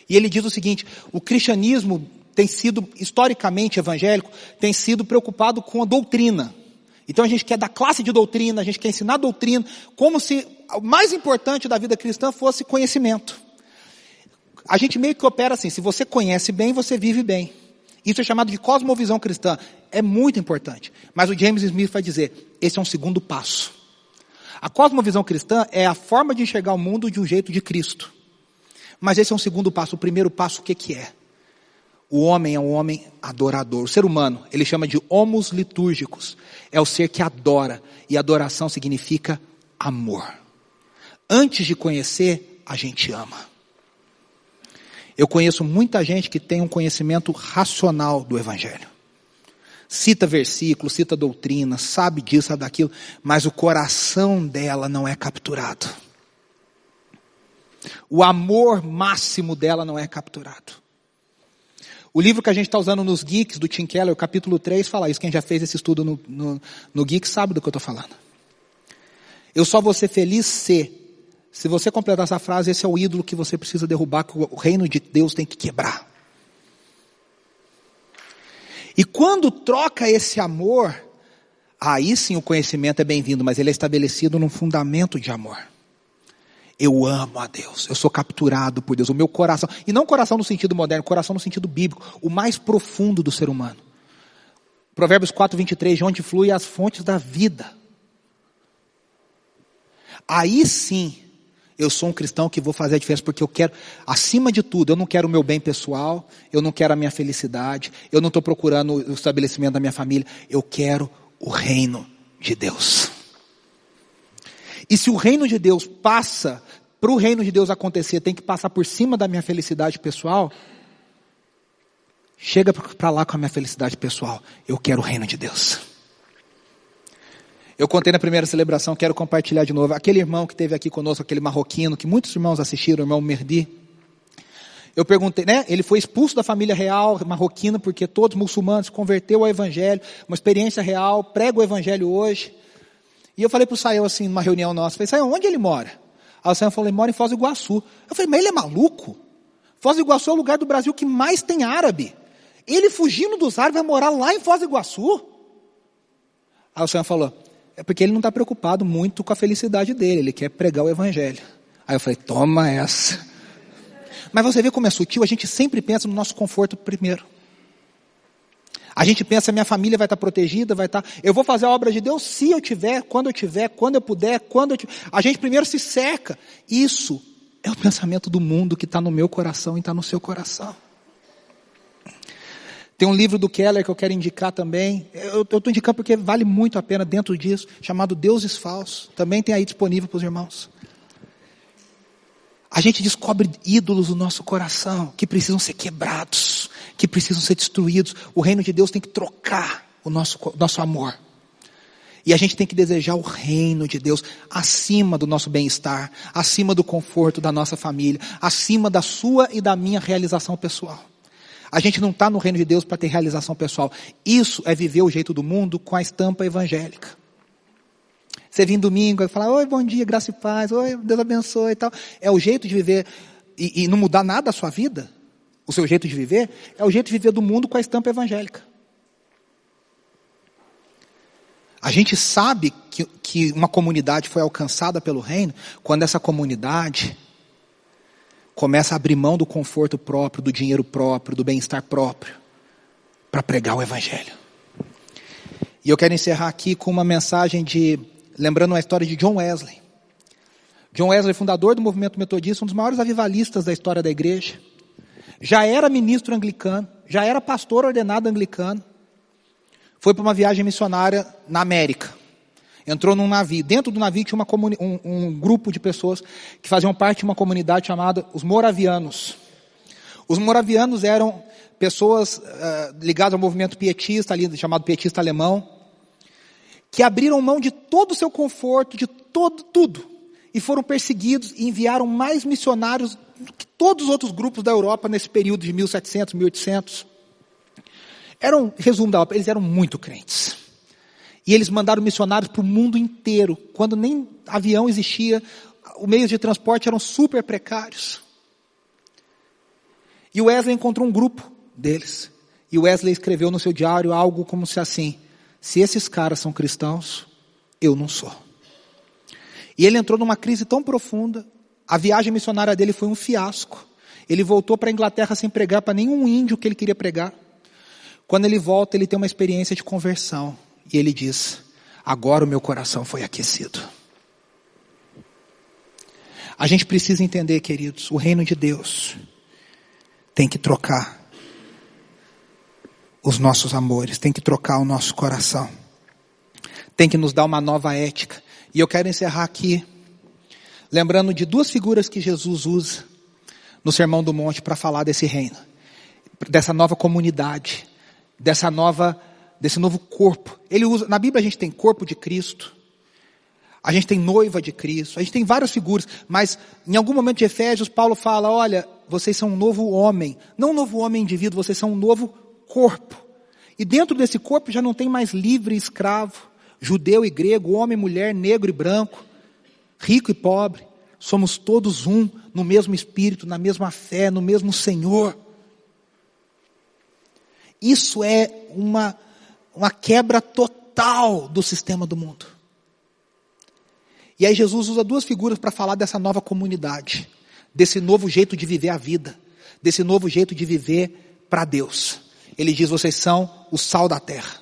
E ele diz o seguinte, o cristianismo tem sido, historicamente evangélico, tem sido preocupado com a doutrina. Então a gente quer dar classe de doutrina, a gente quer ensinar doutrina, como se o mais importante da vida cristã fosse conhecimento. A gente meio que opera assim, se você conhece bem, você vive bem. Isso é chamado de cosmovisão cristã. É muito importante. Mas o James Smith vai dizer, esse é um segundo passo. A cosmovisão cristã é a forma de enxergar o mundo de um jeito de Cristo. Mas esse é um segundo passo. O primeiro passo, o que, que é? O homem é um homem adorador. O ser humano, ele chama de homos litúrgicos. É o ser que adora. E adoração significa amor. Antes de conhecer, a gente ama. Eu conheço muita gente que tem um conhecimento racional do Evangelho. Cita versículos, cita doutrina, sabe disso, sabe daquilo, mas o coração dela não é capturado. O amor máximo dela não é capturado. O livro que a gente está usando nos Geeks, do Tim Keller, o capítulo 3, fala isso. Quem já fez esse estudo no, no, no sabe do que eu estou falando. Eu só vou ser feliz se, se você completar essa frase, esse é o ídolo que você precisa derrubar, que o reino de Deus tem que quebrar. E quando troca esse amor, aí sim o conhecimento é bem-vindo, mas ele é estabelecido num fundamento de amor. Eu amo a Deus, eu sou capturado por Deus, o meu coração, e não coração no sentido moderno, coração no sentido bíblico, o mais profundo do ser humano. Provérbios 4, 23, de onde flui as fontes da vida. Aí sim, eu sou um cristão que vou fazer a diferença, porque eu quero, acima de tudo, eu não quero o meu bem pessoal, eu não quero a minha felicidade, eu não estou procurando o estabelecimento da minha família, eu quero o reino de Deus. E se o reino de Deus passa, para o reino de Deus acontecer, tem que passar por cima da minha felicidade pessoal, chega para lá com a minha felicidade pessoal. Eu quero o reino de Deus. Eu contei na primeira celebração, quero compartilhar de novo. Aquele irmão que esteve aqui conosco, aquele marroquino, que muitos irmãos assistiram, o irmão Merdi. Eu perguntei, né? Ele foi expulso da família real marroquina porque todos muçulmanos converteu ao evangelho, uma experiência real, prega o evangelho hoje. E eu falei para o Sael assim, numa reunião nossa, falei, Sael, onde ele mora? Aí o Sael falou, ele mora em Foz do Iguaçu. Eu falei, mas ele é maluco? Foz do Iguaçu é o lugar do Brasil que mais tem árabe. Ele fugindo dos árabes vai morar lá em Foz do Iguaçu? Aí o Sael falou, é porque ele não está preocupado muito com a felicidade dele, ele quer pregar o evangelho. Aí eu falei, toma essa. Mas você vê como é sutil, a gente sempre pensa no nosso conforto primeiro. A gente pensa, minha família vai estar protegida, vai estar. Eu vou fazer a obra de Deus se eu tiver, quando eu tiver, quando eu puder, quando eu tiver. A gente primeiro se seca. Isso é o pensamento do mundo que está no meu coração e está no seu coração. Tem um livro do Keller que eu quero indicar também. Eu estou indicando porque vale muito a pena dentro disso, chamado Deuses Falsos. Também tem aí disponível para os irmãos. A gente descobre ídolos no nosso coração que precisam ser quebrados que precisam ser destruídos. O reino de Deus tem que trocar o nosso, nosso amor. E a gente tem que desejar o reino de Deus acima do nosso bem-estar, acima do conforto da nossa família, acima da sua e da minha realização pessoal. A gente não está no reino de Deus para ter realização pessoal. Isso é viver o jeito do mundo com a estampa evangélica. Você vem domingo e fala, oi, bom dia, graça e paz, oi, Deus abençoe e tal. É o jeito de viver e, e não mudar nada da sua vida? o seu jeito de viver, é o jeito de viver do mundo com a estampa evangélica. A gente sabe que, que uma comunidade foi alcançada pelo reino quando essa comunidade começa a abrir mão do conforto próprio, do dinheiro próprio, do bem-estar próprio, para pregar o evangelho. E eu quero encerrar aqui com uma mensagem de, lembrando a história de John Wesley. John Wesley, fundador do movimento metodista, um dos maiores avivalistas da história da igreja já era ministro anglicano, já era pastor ordenado anglicano, foi para uma viagem missionária na América. Entrou num navio. Dentro do navio tinha uma um, um, grupo de pessoas que faziam parte de uma comunidade chamada os Moravianos. Os Moravianos eram pessoas uh, ligadas ao movimento pietista, ali, chamado pietista alemão, que abriram mão de todo o seu conforto, de todo, tudo, e foram perseguidos e enviaram mais missionários do que todos os outros grupos da Europa nesse período de 1700, 1800. Eram, resumo da ópera, eles eram muito crentes. E eles mandaram missionários para o mundo inteiro, quando nem avião existia, os meios de transporte eram super precários. E o Wesley encontrou um grupo deles. E o Wesley escreveu no seu diário algo como se assim: se esses caras são cristãos, eu não sou. E ele entrou numa crise tão profunda. A viagem missionária dele foi um fiasco. Ele voltou para a Inglaterra sem pregar para nenhum índio que ele queria pregar. Quando ele volta, ele tem uma experiência de conversão. E ele diz: Agora o meu coração foi aquecido. A gente precisa entender, queridos, o reino de Deus tem que trocar os nossos amores, tem que trocar o nosso coração, tem que nos dar uma nova ética. E eu quero encerrar aqui, lembrando de duas figuras que Jesus usa no Sermão do Monte para falar desse reino, dessa nova comunidade, dessa nova, desse novo corpo. Ele usa, na Bíblia a gente tem corpo de Cristo, a gente tem noiva de Cristo, a gente tem várias figuras, mas em algum momento de Efésios, Paulo fala: olha, vocês são um novo homem, não um novo homem indivíduo, vocês são um novo corpo. E dentro desse corpo já não tem mais livre e escravo, judeu e grego, homem, mulher, negro e branco, rico e pobre. Somos todos um no mesmo espírito, na mesma fé, no mesmo Senhor. Isso é uma, uma quebra total do sistema do mundo. E aí Jesus usa duas figuras para falar dessa nova comunidade, desse novo jeito de viver a vida, desse novo jeito de viver para Deus. Ele diz: vocês são o sal da terra.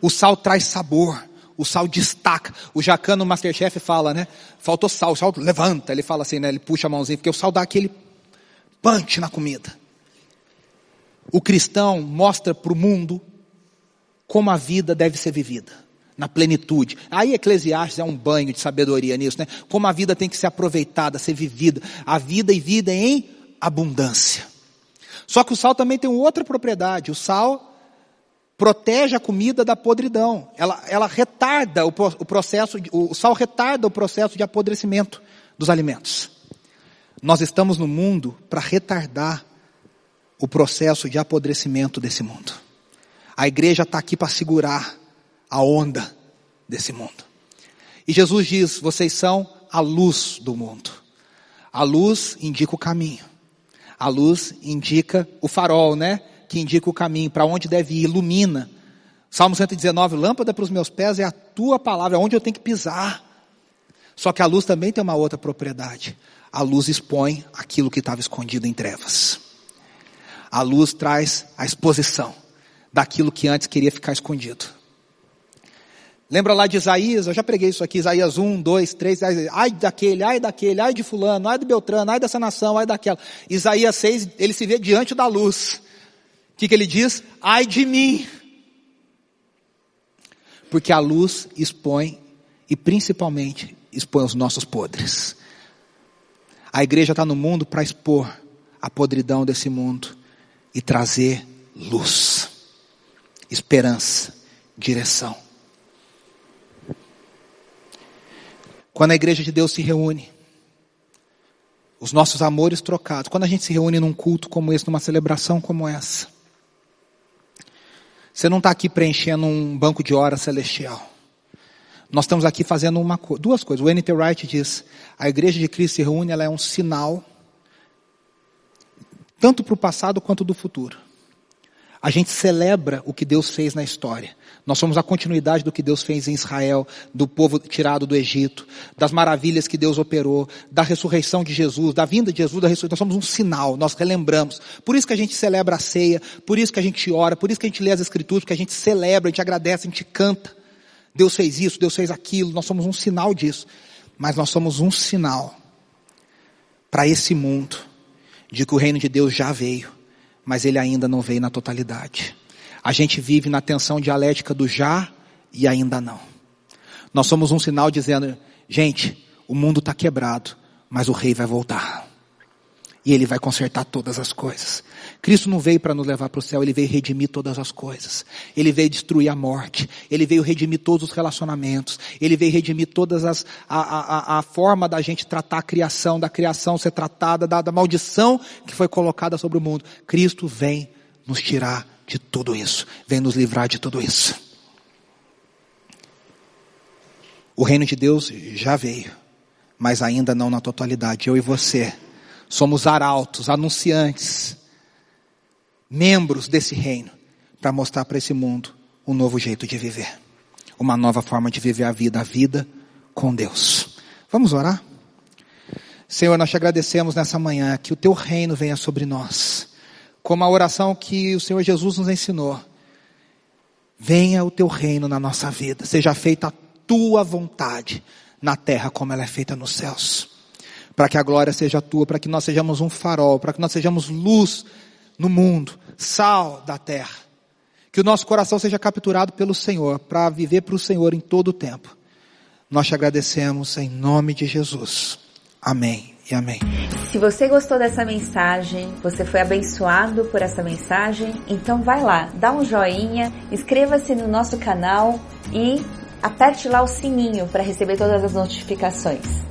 O sal traz sabor, o sal destaca. O Jacano Masterchef fala, né? Faltou sal, o sal levanta, ele fala assim, né? Ele puxa a mãozinha, porque o sal dá aquele punch na comida. O cristão mostra para o mundo como a vida deve ser vivida na plenitude. Aí Eclesiastes é um banho de sabedoria nisso, né? Como a vida tem que ser aproveitada, ser vivida. A vida e vida em abundância. Só que o sal também tem outra propriedade. O sal protege a comida da podridão. Ela, ela retarda o, o processo, o sal retarda o processo de apodrecimento dos alimentos. Nós estamos no mundo para retardar o processo de apodrecimento desse mundo. A igreja está aqui para segurar a onda desse mundo. E Jesus diz: vocês são a luz do mundo. A luz indica o caminho. A luz indica o farol, né? Que indica o caminho, para onde deve ir, ilumina. Salmo 119, lâmpada para os meus pés é a tua palavra, é onde eu tenho que pisar. Só que a luz também tem uma outra propriedade. A luz expõe aquilo que estava escondido em trevas. A luz traz a exposição daquilo que antes queria ficar escondido. Lembra lá de Isaías? Eu já preguei isso aqui, Isaías 1, 2, 3, ai daquele, ai daquele, ai de fulano, ai do Beltrano, ai dessa nação, ai daquela. Isaías 6, ele se vê diante da luz. O que, que ele diz? Ai de mim. Porque a luz expõe, e principalmente expõe os nossos podres. A igreja está no mundo para expor a podridão desse mundo e trazer luz, esperança, direção. Quando a igreja de Deus se reúne, os nossos amores trocados, quando a gente se reúne num culto como esse, numa celebração como essa, você não está aqui preenchendo um banco de horas celestial. Nós estamos aqui fazendo uma, duas coisas. O N.T. Wright diz: a igreja de Cristo se reúne, ela é um sinal, tanto para o passado quanto do futuro. A gente celebra o que Deus fez na história. Nós somos a continuidade do que Deus fez em Israel, do povo tirado do Egito, das maravilhas que Deus operou, da ressurreição de Jesus, da vinda de Jesus, da ressurreição. Nós somos um sinal, nós relembramos. Por isso que a gente celebra a ceia, por isso que a gente ora, por isso que a gente lê as escrituras, porque a gente celebra, a gente agradece, a gente canta. Deus fez isso, Deus fez aquilo, nós somos um sinal disso. Mas nós somos um sinal para esse mundo de que o reino de Deus já veio mas ele ainda não veio na totalidade. A gente vive na tensão dialética do já e ainda não. Nós somos um sinal dizendo, gente, o mundo está quebrado, mas o rei vai voltar. E ele vai consertar todas as coisas. Cristo não veio para nos levar para o céu, ele veio redimir todas as coisas. Ele veio destruir a morte. Ele veio redimir todos os relacionamentos. Ele veio redimir todas as, a, a, a forma da gente tratar a criação, da criação ser tratada, da, da maldição que foi colocada sobre o mundo. Cristo vem nos tirar de tudo isso. Vem nos livrar de tudo isso. O reino de Deus já veio, mas ainda não na totalidade. Eu e você somos arautos, anunciantes, membros desse reino, para mostrar para esse mundo um novo jeito de viver, uma nova forma de viver a vida, a vida com Deus. Vamos orar? Senhor, nós te agradecemos nessa manhã que o teu reino venha sobre nós. Como a oração que o Senhor Jesus nos ensinou. Venha o teu reino na nossa vida, seja feita a tua vontade na terra como ela é feita nos céus. Para que a glória seja tua, para que nós sejamos um farol, para que nós sejamos luz no mundo, sal da terra. Que o nosso coração seja capturado pelo Senhor, para viver para o Senhor em todo o tempo. Nós te agradecemos em nome de Jesus. Amém e amém. Se você gostou dessa mensagem, você foi abençoado por essa mensagem, então vai lá, dá um joinha, inscreva-se no nosso canal e aperte lá o sininho para receber todas as notificações.